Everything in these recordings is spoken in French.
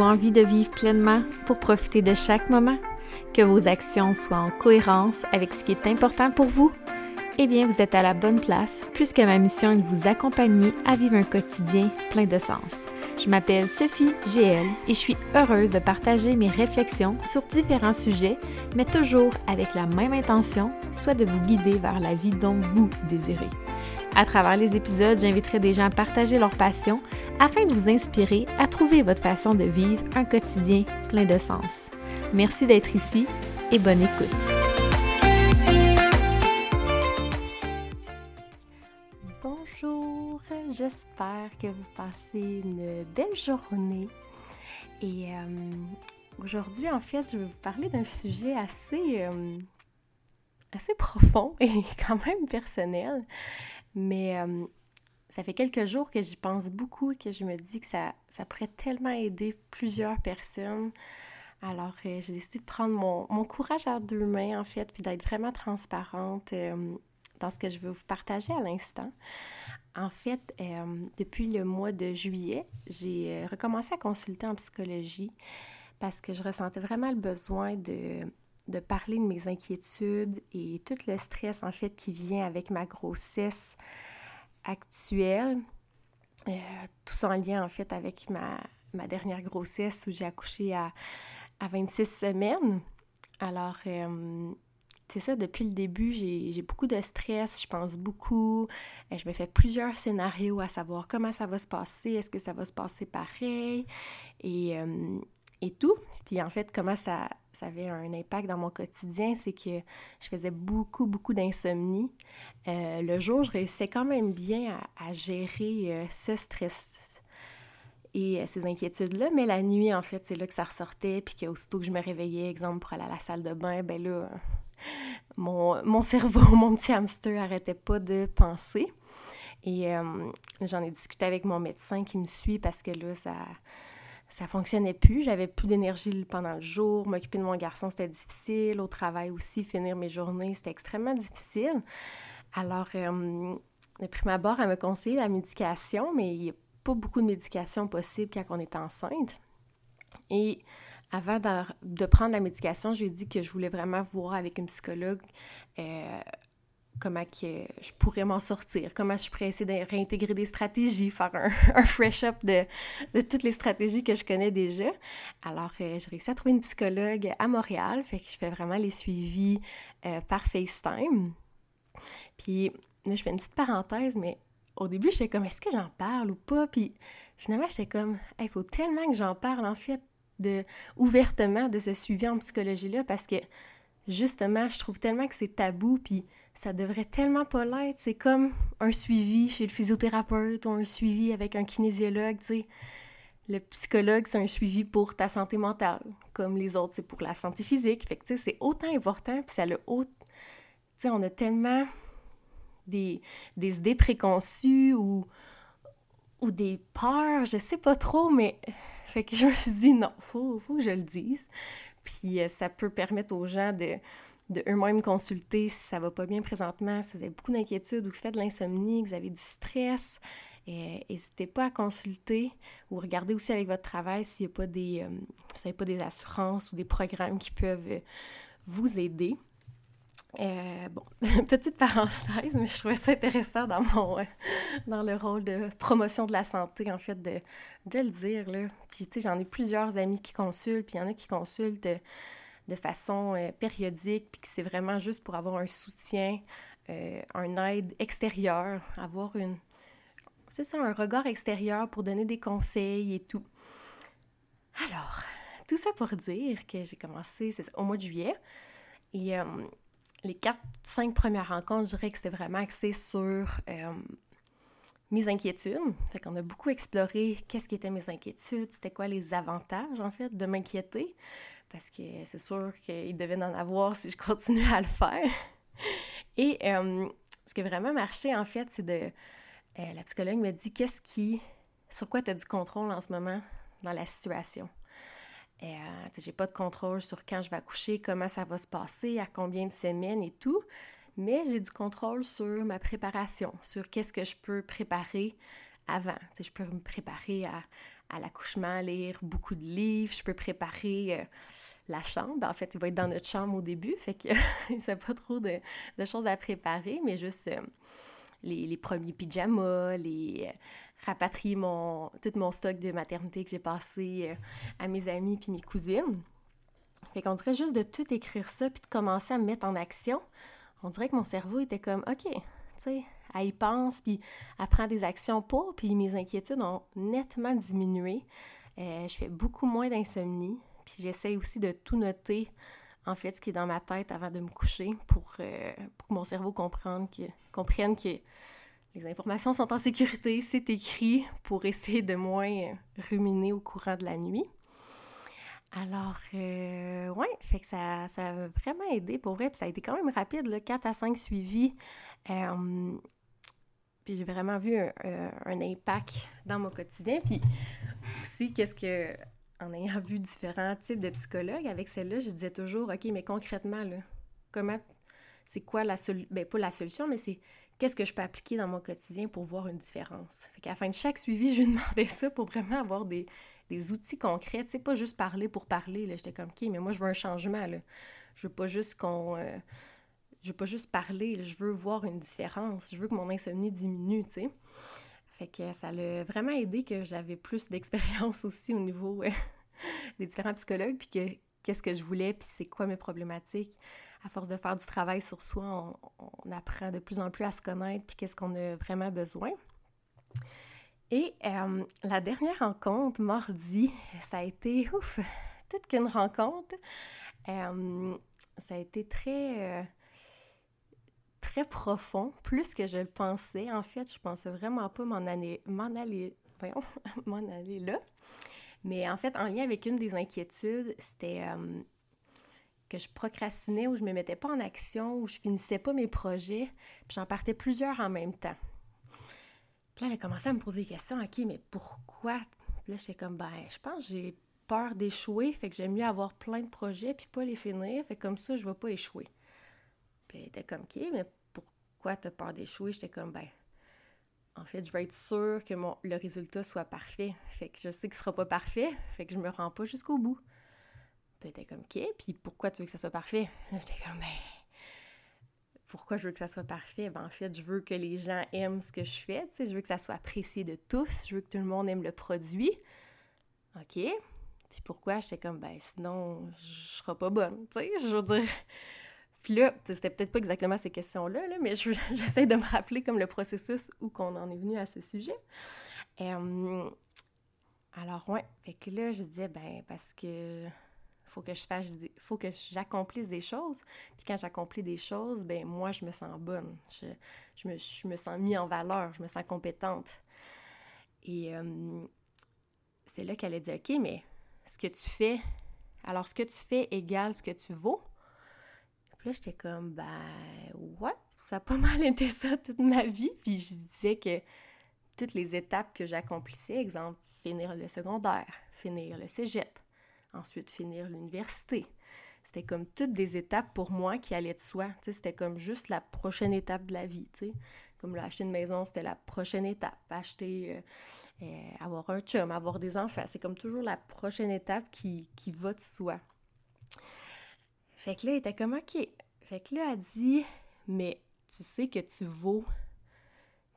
Envie de vivre pleinement pour profiter de chaque moment? Que vos actions soient en cohérence avec ce qui est important pour vous? Eh bien, vous êtes à la bonne place, puisque ma mission est de vous accompagner à vivre un quotidien plein de sens. Je m'appelle Sophie GL et je suis heureuse de partager mes réflexions sur différents sujets, mais toujours avec la même intention, soit de vous guider vers la vie dont vous désirez. À travers les épisodes, j'inviterai des gens à partager leur passion afin de vous inspirer à trouver votre façon de vivre un quotidien plein de sens. Merci d'être ici et bonne écoute. Bonjour, j'espère que vous passez une belle journée. Et euh, aujourd'hui, en fait, je vais vous parler d'un sujet assez, euh, assez profond et quand même personnel. Mais euh, ça fait quelques jours que j'y pense beaucoup que je me dis que ça, ça pourrait tellement aider plusieurs personnes. Alors, euh, j'ai décidé de prendre mon, courage à deux mains, en fait, puis d'être vraiment transparente euh, dans ce que je veux vous partager à l'instant. En fait, depuis le mois de juillet, j'ai recommencé à consulter en psychologie parce que je ressentais vraiment le besoin de, de parler de mes inquiétudes et tout le stress en fait qui vient avec ma grossesse actuelle. Euh, tout en lien en fait avec ma, dernière grossesse où j'ai accouché à, à, 26 semaines. Alors, euh, c'est ça, depuis le début, j'ai beaucoup de stress, je pense beaucoup. Euh, je me fais plusieurs scénarios à savoir comment ça va se passer, est-ce que ça va se passer pareil? Et, et tout. Puis en fait, comment ça, ça avait un impact dans mon quotidien, c'est que je faisais beaucoup, beaucoup d'insomnie. Euh, le jour, je réussissais quand même bien à, gérer euh, ce stress et euh, ces inquiétudes-là, mais la nuit, en fait, c'est là que ça ressortait, puis qu'aussitôt que je me réveillais, exemple, pour aller à la salle de bain, ben là, mon, mon cerveau, mon petit hamster arrêtait pas de penser. Et j'en ai discuté avec mon médecin qui me suit parce que là, ça ça fonctionnait plus. J'avais plus d'énergie pendant le jour. M'occuper de mon garçon, c'était difficile. Au travail aussi, finir mes journées, c'était extrêmement difficile. Alors, euh, de prime abord, elle me conseillé la médication, mais il n'y a pas beaucoup de médication possible quand on est enceinte. Et avant de, prendre la médication, je lui ai dit que je voulais vraiment voir avec une psychologue euh, comment que je pourrais m'en sortir, comment je pourrais essayer de réintégrer des stratégies, faire un, fresh-up de, toutes les stratégies que je connais déjà. Alors, euh, j'ai réussi à trouver une psychologue à Montréal, fait que je fais vraiment les suivis euh, par FaceTime. Puis, là, je fais une petite parenthèse, mais au début, j'étais comme, est-ce que j'en parle ou pas? Puis, finalement, j'étais comme, il faut tellement que j'en parle, en fait, de, ouvertement de ce suivi en psychologie-là, parce que, justement, je trouve tellement que c'est tabou, puis ça devrait tellement pas l'être. C'est comme un suivi chez le physiothérapeute ou un suivi avec un kinésiologue, tu sais. Le psychologue, c'est un suivi pour ta santé mentale, comme les autres, c'est pour la santé physique. Fait tu sais, c'est autant important, puis ça le. Tu sais, on a tellement des, des idées préconçues ou, ou des peurs, je sais pas trop, mais... Fait que je me suis dit, non, faut, faut que je le dise. Puis euh, ça peut permettre aux gens de de eux-mêmes consulter si ça va pas bien présentement, si vous avez beaucoup d'inquiétudes ou que vous faites de l'insomnie, que vous avez du stress. N'hésitez pas à consulter ou regardez aussi avec votre travail s'il n'y a pas des, euh, pas des assurances ou des programmes qui peuvent euh, vous aider. Euh, bon, petite parenthèse, mais je trouvais ça intéressant dans mon dans le rôle de promotion de la santé, en fait, de, de le dire. Là. Puis, tu sais, j'en ai plusieurs amis qui consultent, puis il y en a qui consultent de façon euh, périodique, puis que c'est vraiment juste pour avoir un soutien, euh, un aide extérieure, avoir une... C'est ça, un regard extérieur pour donner des conseils et tout. Alors, tout ça pour dire que j'ai commencé au mois de juillet. Et euh, les quatre, cinq premières rencontres, je dirais que c'était vraiment axé sur mes inquiétudes. Fait qu'on a beaucoup exploré qu'est-ce qui étaient mes inquiétudes, c'était quoi les avantages, en fait, de m'inquiéter parce que c'est sûr qu'il devait en avoir si je continuais à le faire. Et euh, ce qui a vraiment marché, en fait, c'est de... Euh, la psychologue me dit qu'est-ce qui... Sur quoi tu as du contrôle en ce moment dans la situation? Euh, j'ai pas de contrôle sur quand je vais accoucher, comment ça va se passer, à combien de semaines et tout, mais j'ai du contrôle sur ma préparation, sur qu'est-ce que je peux préparer avant. je peux me préparer à, l'accouchement, lire beaucoup de livres, je peux préparer euh, la chambre. En fait, il va être dans notre chambre au début, fait que n'y a pas trop de, choses à préparer, mais juste euh, les, premiers pyjamas, les euh, rapatrier mon, tout mon stock de maternité que j'ai passé à mes amis puis mes cousines. Fait qu'on dirait juste de tout écrire ça puis de commencer à me mettre en action. On dirait que mon cerveau était comme, OK, tu sais, elle y pense, puis elle prend des actions pour, puis mes inquiétudes ont nettement diminué. Euh, je fais beaucoup moins d'insomnie, puis j'essaie aussi de tout noter, en fait, ce qui est dans ma tête avant de me coucher pour, euh, pour que mon cerveau comprenne que, comprenne que les informations sont en sécurité, c'est écrit pour essayer de moins ruminer au courant de la nuit. Alors, euh, ouais, fait que ça, ça a vraiment aidé pour vrai, puis ça a été quand même rapide, là, 4 à 5 suivis. Euh, j'ai vraiment vu un, impact dans mon quotidien. Puis aussi, qu'est-ce que, en ayant vu différents types de psychologues, avec celle-là, je disais toujours, OK, mais concrètement, là, comment, c'est quoi la solution, ben pas la solution, mais c'est qu'est-ce que je peux appliquer dans mon quotidien pour voir une différence? Fait qu'à la fin de chaque suivi, je lui demandais ça pour vraiment avoir des, des outils concrets, tu sais, pas juste parler pour parler, là. J'étais comme, OK, mais moi, je veux un changement, là. Je veux pas juste qu'on... Euh, je veux pas juste parler, je veux voir une différence. Je veux que mon insomnie diminue, tu sais. Fait que ça l'a vraiment aidé que j'avais plus d'expérience aussi au niveau euh, des différents psychologues, puis que qu'est-ce que je voulais, puis c'est quoi mes problématiques. À force de faire du travail sur soi, on, apprend de plus en plus à se connaître, puis qu'est-ce qu'on a vraiment besoin. Et euh, la dernière rencontre, mardi, ça a été, ouf, toute qu'une rencontre. Euh, ça a été très très profond, plus que je le pensais. En fait, je pensais vraiment pas m'en aller, m'en aller, voyons, m'en aller là. Mais en fait, en lien avec une des inquiétudes, c'était euh, que je procrastinais ou je me mettais pas en action ou je finissais pas mes projets, puis j'en partais plusieurs en même temps. Puis là, elle a commencé à me poser des questions. OK, mais pourquoi? Puis là, j'étais comme, ben, je pense que j'ai peur d'échouer, fait que j'aime mieux avoir plein de projets puis pas les finir, fait comme ça, je vais pas échouer. Puis elle était comme, OK, mais pourquoi tu as peur d'échouer? J'étais comme, ben, en fait, je veux être sûre que mon, le résultat soit parfait. Fait que je sais qu'il sera pas parfait, fait que je me rends pas jusqu'au bout. Puis comme, OK, puis pourquoi tu veux que ça soit parfait? J'étais comme, ben, pourquoi je veux que ça soit parfait? Ben, en fait, je veux que les gens aiment ce que je fais, tu sais, je veux que ça soit apprécié de tous, je veux que tout le monde aime le produit. OK. Puis pourquoi? J'étais comme, ben, sinon, je serai pas bonne, tu sais, je veux dire puis là, c'était peut-être pas exactement ces questions-là, mais j'essaie de me rappeler comme le processus où qu'on en est venu à ce sujet. alors, ouais, fait que là, je disais, ben, parce que faut que je fasse, faut que j'accomplisse des choses. Puis quand j'accomplis des choses, ben, moi, je me sens bonne. Je, je, me, je me, sens mis en valeur, je me sens compétente. Et c'est là qu'elle a dit, OK, mais ce que tu fais, alors ce que tu fais égale ce que tu vaux. Puis là, j'étais comme, ben, ouais, ça a pas mal été ça toute ma vie. Puis je disais que toutes les étapes que j'accomplissais, exemple, finir le secondaire, finir le cégep, ensuite finir l'université. C'était comme toutes des étapes pour moi qui allaient de soi. C'était comme juste la prochaine étape de la vie. Comme acheter une maison, c'était la prochaine étape. Acheter, euh, euh, avoir un chum, avoir des enfants. C'est comme toujours la prochaine étape qui, qui va de soi. Fait que là, il était comme OK. Fait que là, elle dit Mais tu sais que tu vaux,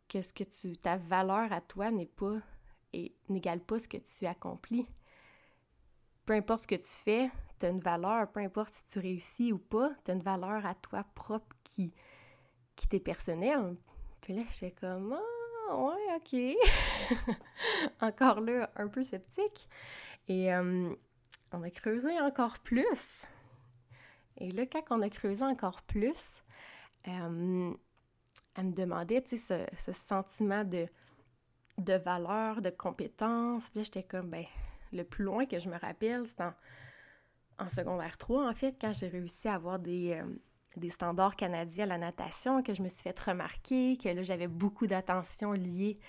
que ce que tu. ta valeur à toi n'est pas. et n'égale pas ce que tu accomplis. Peu importe ce que tu fais, tu as une valeur, peu importe si tu réussis ou pas, tu as une valeur à toi propre qui, qui t'est personnelle. Puis là, j'étais comme Ah, ouais, OK. encore là, un peu sceptique. Et euh, on a creusé encore plus. Et là, quand on a creusé encore plus, euh, elle me demandait, ce, sentiment de, valeur, de compétence. Puis là, j'étais comme, ben, le plus loin que je me rappelle, c'est en, secondaire 3, en fait, quand j'ai réussi à avoir des, euh, des standards canadiens à la natation, que je me suis fait remarquer, que là, j'avais beaucoup d'attention liée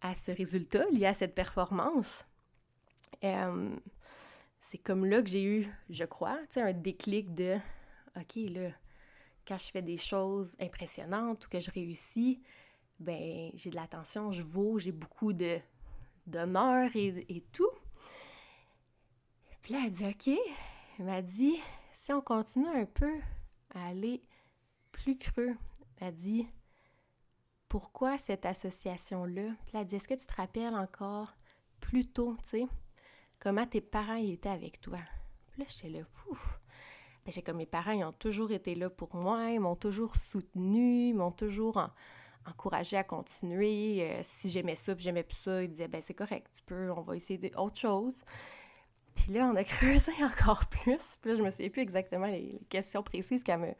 à ce résultat, lié à cette performance. Euh, c'est comme là que j'ai eu, je crois, un déclic de OK, là, quand je fais des choses impressionnantes ou que je réussis, ben j'ai de l'attention, je vaux, j'ai beaucoup de d'honneur et, tout. Puis là, elle dit OK. Elle m'a dit si on continue un peu à aller plus creux, elle dit pourquoi cette association-là? Puis elle dit est-ce que tu te rappelles encore plus tôt, tu sais, comment tes parents étaient avec toi? Puis là, j'étais là, pouf! Ben, j'ai comme mes parents, ils ont toujours été là pour moi, ils m'ont toujours soutenu, ils m'ont toujours encouragé à continuer. Euh, si j'aimais ça, puis j'aimais plus ça, ils disaient, ben c'est correct, tu peux, on va essayer autre chose. Puis là, on a creusé encore plus. Puis là, je me souviens plus exactement les, questions précises qu'elle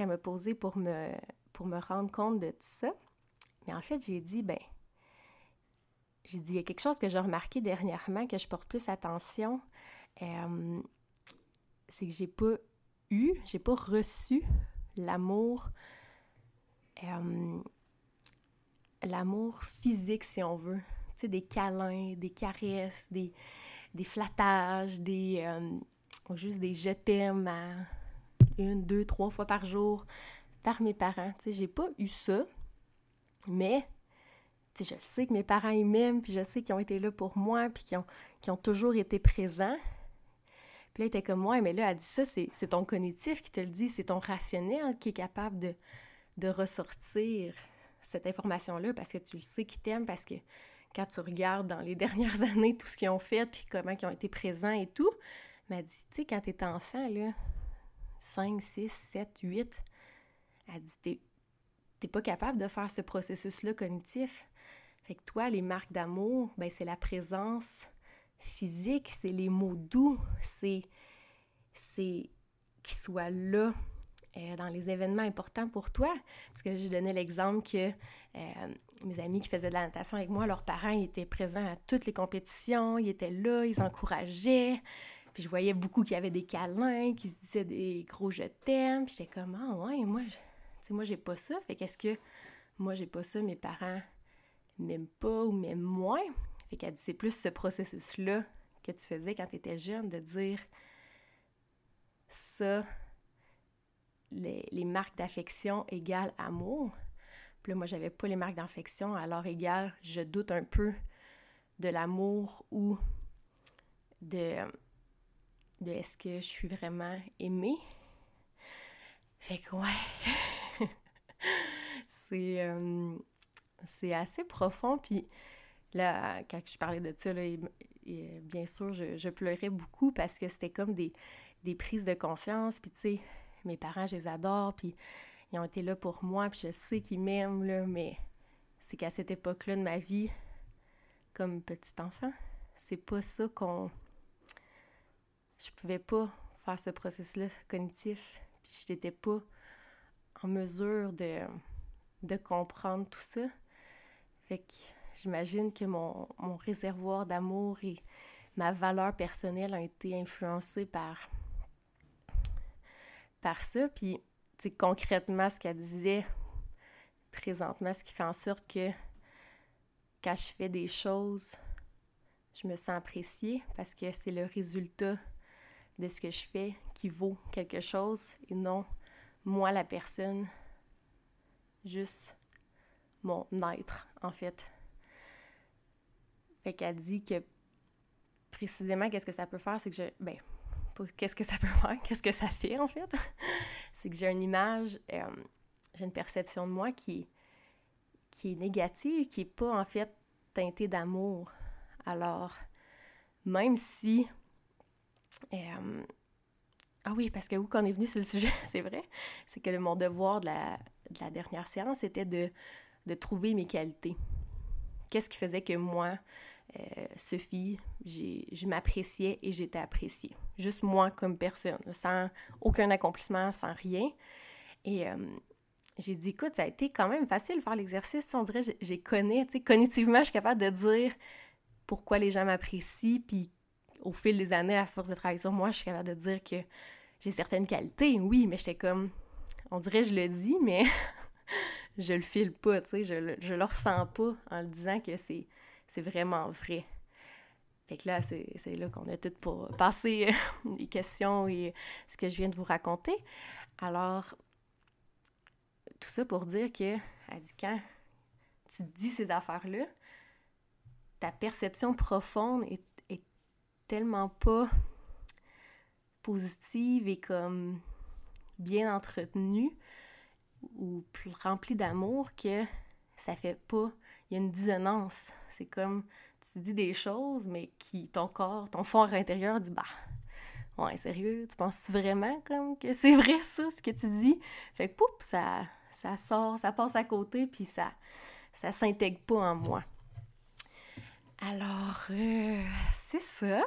me, posées pour me, pour me rendre compte de tout ça. Mais en fait, j'ai dit, ben, j'ai dit, il y a quelque chose que j'ai remarqué dernièrement, que je porte plus attention. Euh, c'est que j'ai pas eu, j'ai pas reçu l'amour, euh, l'amour physique, si on veut. Tu sais, des câlins, des caresses, des, des flattages, des, euh, juste des je t'aime une, deux, trois fois par jour par mes parents. Tu sais, j'ai pas eu ça, mais je sais que mes parents ils m'aiment, puis je sais qu'ils ont été là pour moi, puis qu'ils ont, ont toujours été présents. Puis là, il était comme, moi, mais là, elle dit ça, c'est ton cognitif qui te le dit, c'est ton rationnel qui est capable de, de ressortir cette information-là parce que tu le sais qu'ils t'aiment, parce que quand tu regardes dans les dernières années tout ce qu'ils ont fait, puis comment ils ont été présents et tout, elle dit, tu sais, quand t'es enfant, là, 5, 6, 7, 8, elle dit, t'es pas capable de faire ce processus-là cognitif. Fait que toi, les marques d'amour, ben c'est la présence physique, c'est les mots doux, c'est c'est qu'ils soient là euh, dans les événements importants pour toi. Parce que j'ai donné l'exemple que euh, mes amis qui faisaient de la natation avec moi, leurs parents étaient présents à toutes les compétitions, ils étaient là, ils encourageaient. Puis je voyais beaucoup qui avaient des câlins, qui se disaient des gros je t'aime. Puis j'étais comme, ah ouais, moi, tu sais, moi j'ai pas ça. Fait qu'est-ce que moi j'ai pas ça, mes parents m'aiment pas ou m'aiment moins? Fait qu'elle dit, c'est plus ce processus-là que tu faisais quand tu étais jeune, de dire ça, les, marques d'affection égale amour. Puis là, moi, j'avais pas les marques d'affection, alors égale, je doute un peu de l'amour ou de, de est-ce que je suis vraiment aimée? Fait que ouais, c'est, euh, c'est assez profond, puis Là, quand je parlais de ça, bien sûr, je, pleurais beaucoup parce que c'était comme des, prises de conscience. Puis, tu sais, mes parents, je les adore, puis ils ont été là pour moi, puis je sais qu'ils m'aiment, mais c'est qu'à cette époque-là de ma vie, comme petit enfant, c'est pas ça qu'on... Je pouvais pas faire ce processus-là cognitif, puis je n'étais pas en mesure de, de comprendre tout ça. Fait que J'imagine que mon, réservoir d'amour et ma valeur personnelle ont été influencés par, par ça. Puis, tu concrètement, ce qu'elle disait présentement, ce qui fait en sorte que quand je fais des choses, je me sens appréciée parce que c'est le résultat de ce que je fais qui vaut quelque chose et non moi la personne, juste mon être en fait. Fait qu'elle dit que précisément, qu'est-ce que ça peut faire, c'est que je. Ben, qu'est-ce que ça peut faire, qu'est-ce que ça fait en fait, c'est que j'ai une image, euh, j'ai une perception de moi qui, est négative, qui n'est pas en fait teintée d'amour. Alors, même si. Euh, ah oui, parce que où qu'on est venu sur le sujet, c'est vrai, c'est que mon devoir de la, de la dernière séance était de, de trouver mes qualités. Qu'est-ce qui faisait que moi, euh, Sophie, je m'appréciais et j'étais appréciée. Juste moi comme personne, sans aucun accomplissement, sans rien. Et euh, j'ai dit, écoute, ça a été quand même facile de faire l'exercice. On dirait, j'ai connais, tu sais, cognitivement, je suis capable de dire pourquoi les gens m'apprécient. Puis au fil des années, à force de travailler sur moi, je suis capable de dire que j'ai certaines qualités, oui, mais j'étais comme, on dirait, je le dis, mais je le file pas, tu sais, je, je le ressens pas en le disant que c'est c'est vraiment vrai. Fait que là, c'est là qu'on a tout pour passer euh, les questions et ce que je viens de vous raconter. Alors, tout ça pour dire que, elle dit quand, tu dis ces affaires-là, ta perception profonde est tellement pas positive et comme bien entretenue ou remplie d'amour que ça fait pas. Il y a une dissonance. C'est comme tu dis des choses, mais qui ton corps, ton fort intérieur dit bah ouais, sérieux, tu penses vraiment comme que c'est vrai ça, ce que tu dis? Fait que poup, ça, ça sort, ça passe à côté, puis ça, ça s'intègre pas en moi. Alors, euh, c'est ça.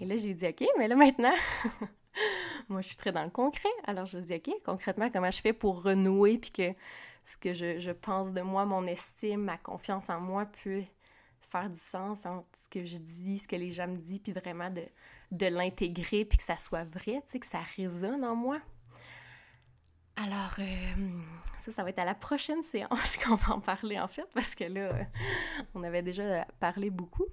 Et là, j'ai dit, OK, mais là maintenant, moi, je suis très dans le concret. Alors, je dis, OK, concrètement, comment je fais pour renouer, puis que ce que je, pense de moi, mon estime, ma confiance en moi peut faire du sens entre ce que je dis, ce que les gens me disent, puis vraiment de, de l'intégrer, puis que ça soit vrai, tu sais, que ça résonne en moi? Alors, euh, ça, ça va être à la prochaine séance qu'on va en parler, en fait, parce que là, on avait déjà parlé beaucoup.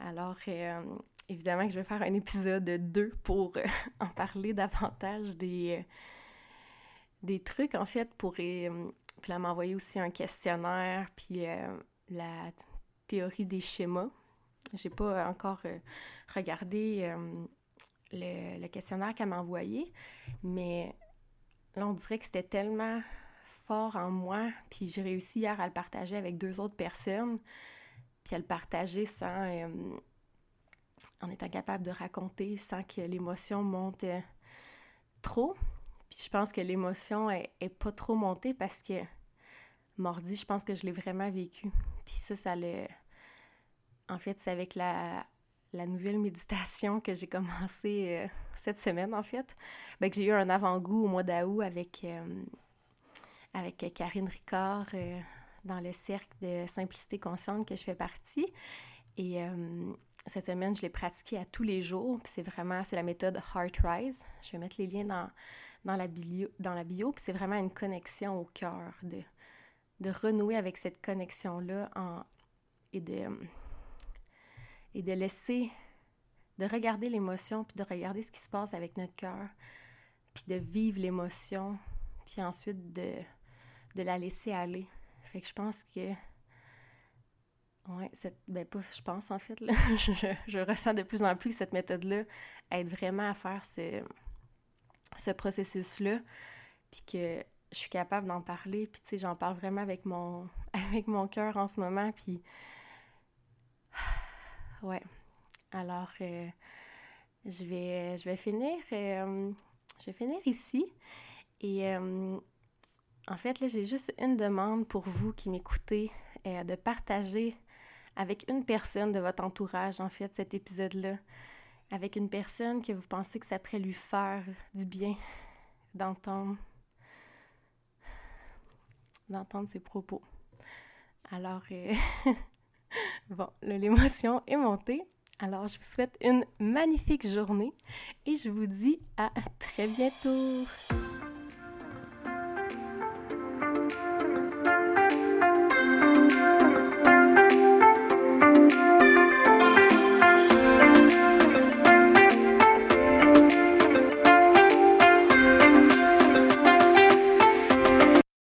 Alors, euh, évidemment que je vais faire un épisode 2 pour en parler davantage des, des trucs, en fait, pour... puis là, m'envoyer aussi un questionnaire, puis la théorie des schémas. J'ai pas encore euh, regardé euh, le, questionnaire qu'elle m'a envoyé, mais là, on dirait que c'était tellement fort en moi, puis j'ai réussi hier à le partager avec deux autres personnes, puis à le partager sans... Euh, en étant capable de raconter sans que l'émotion monte trop. Puis je pense que l'émotion est, pas trop montée parce que mordi, je pense que je l'ai vraiment vécu. Puis ça, ça le, en fait, c'est avec la, nouvelle méditation que j'ai commencé euh, cette semaine, en fait, ben, que j'ai eu un avant-goût au mois d'août avec, euh, avec Karine Ricard euh, dans le cercle de simplicité consciente que je fais partie. Et cette semaine, je l'ai pratiqué à tous les jours. c'est vraiment, c'est la méthode Heart Rise. Je vais mettre les liens dans, dans la bio. Dans la bio c'est vraiment une connexion au cœur, de, de renouer avec cette connexion-là et de et de laisser, de regarder l'émotion, puis de regarder ce qui se passe avec notre cœur, puis de vivre l'émotion, puis ensuite de, de la laisser aller. Fait que je pense que Cette, ben je pense en fait, je, je, ressens de plus en plus que cette méthode-là aide vraiment à faire ce, ce processus-là, puis que je suis capable d'en parler, puis tu sais, j'en parle vraiment avec mon, avec mon cœur en ce moment, puis ouais. Alors, euh, je, vais, je vais finir, euh, je vais finir ici. Et euh, en fait, là, j'ai juste une demande pour vous qui m'écoutez, de partager avec une personne de votre entourage, en fait, cet épisode-là. Avec une personne que vous pensez que ça pourrait lui faire du bien d'entendre ses propos. Alors, Bon, l'émotion est montée. Alors, je vous souhaite une magnifique journée et je vous dis à très bientôt.